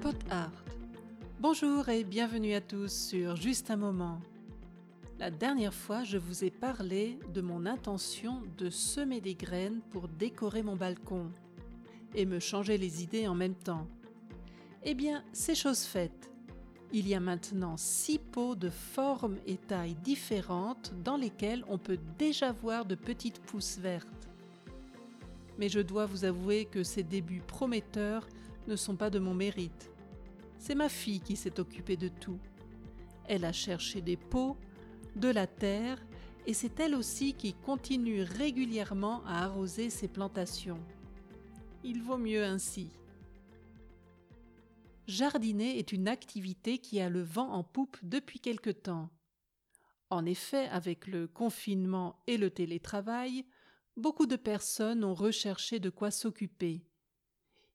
Pot Art. Bonjour et bienvenue à tous sur Juste un moment. La dernière fois, je vous ai parlé de mon intention de semer des graines pour décorer mon balcon et me changer les idées en même temps. Eh bien, c'est chose faite. Il y a maintenant six pots de formes et tailles différentes dans lesquels on peut déjà voir de petites pousses vertes. Mais je dois vous avouer que ces débuts prometteurs ne sont pas de mon mérite. C'est ma fille qui s'est occupée de tout. Elle a cherché des pots, de la terre, et c'est elle aussi qui continue régulièrement à arroser ses plantations. Il vaut mieux ainsi. Jardiner est une activité qui a le vent en poupe depuis quelque temps. En effet, avec le confinement et le télétravail, beaucoup de personnes ont recherché de quoi s'occuper.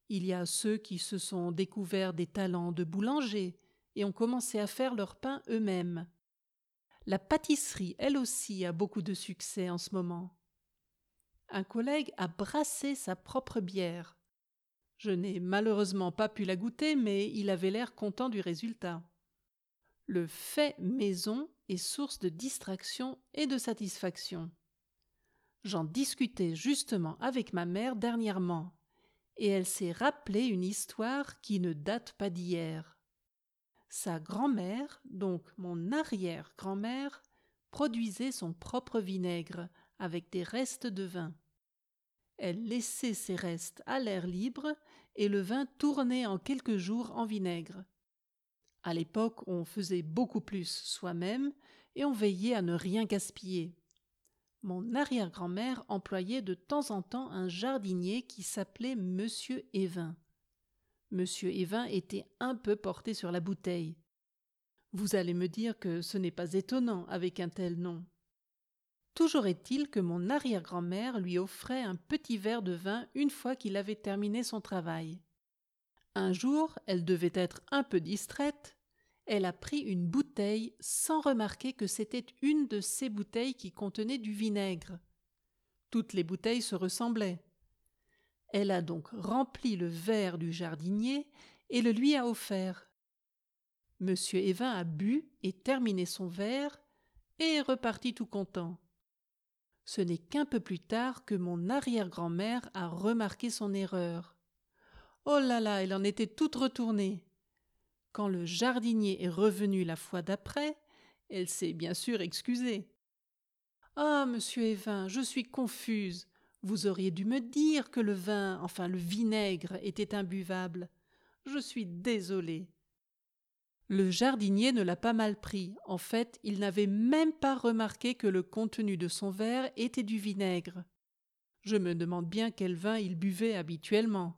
Il y a ceux qui se sont découverts des talents de boulanger et ont commencé à faire leur pain eux-mêmes. La pâtisserie, elle aussi, a beaucoup de succès en ce moment. Un collègue a brassé sa propre bière. Je n'ai malheureusement pas pu la goûter, mais il avait l'air content du résultat. Le fait maison est source de distraction et de satisfaction. J'en discutais justement avec ma mère dernièrement, et elle s'est rappelé une histoire qui ne date pas d'hier. Sa grand-mère, donc mon arrière-grand-mère, produisait son propre vinaigre avec des restes de vin. Elle laissait ces restes à l'air libre et le vin tournait en quelques jours en vinaigre. À l'époque, on faisait beaucoup plus soi-même et on veillait à ne rien gaspiller. Mon arrière-grand-mère employait de temps en temps un jardinier qui s'appelait Monsieur Évin. Monsieur Evin était un peu porté sur la bouteille. Vous allez me dire que ce n'est pas étonnant avec un tel nom. Toujours est-il que mon arrière-grand-mère lui offrait un petit verre de vin une fois qu'il avait terminé son travail. Un jour, elle devait être un peu distraite, elle a pris une bouteille sans remarquer que c'était une de ces bouteilles qui contenaient du vinaigre. Toutes les bouteilles se ressemblaient. Elle a donc rempli le verre du jardinier et le lui a offert. Monsieur Evin a bu et terminé son verre et est reparti tout content. Ce n'est qu'un peu plus tard que mon arrière-grand-mère a remarqué son erreur. Oh là là, elle en était toute retournée. Quand le jardinier est revenu la fois d'après, elle s'est bien sûr excusée. Ah, monsieur Evin, je suis confuse. Vous auriez dû me dire que le vin, enfin le vinaigre, était imbuvable. Je suis désolé. Le jardinier ne l'a pas mal pris. En fait, il n'avait même pas remarqué que le contenu de son verre était du vinaigre. Je me demande bien quel vin il buvait habituellement.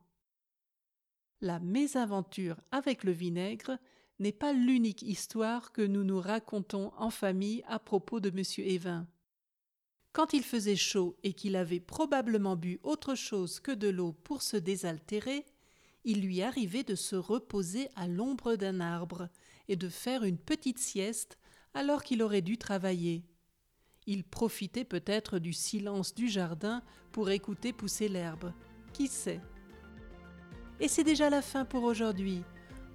La mésaventure avec le vinaigre n'est pas l'unique histoire que nous nous racontons en famille à propos de M. Evin. Quand il faisait chaud et qu'il avait probablement bu autre chose que de l'eau pour se désaltérer, il lui arrivait de se reposer à l'ombre d'un arbre et de faire une petite sieste alors qu'il aurait dû travailler. Il profitait peut-être du silence du jardin pour écouter pousser l'herbe. Qui sait? Et c'est déjà la fin pour aujourd'hui.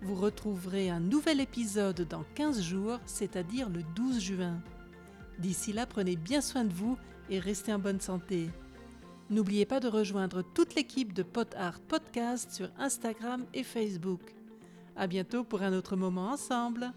Vous retrouverez un nouvel épisode dans 15 jours, c'est-à-dire le 12 juin. D'ici là, prenez bien soin de vous et restez en bonne santé. N'oubliez pas de rejoindre toute l'équipe de Pot Art Podcast sur Instagram et Facebook. À bientôt pour un autre moment ensemble.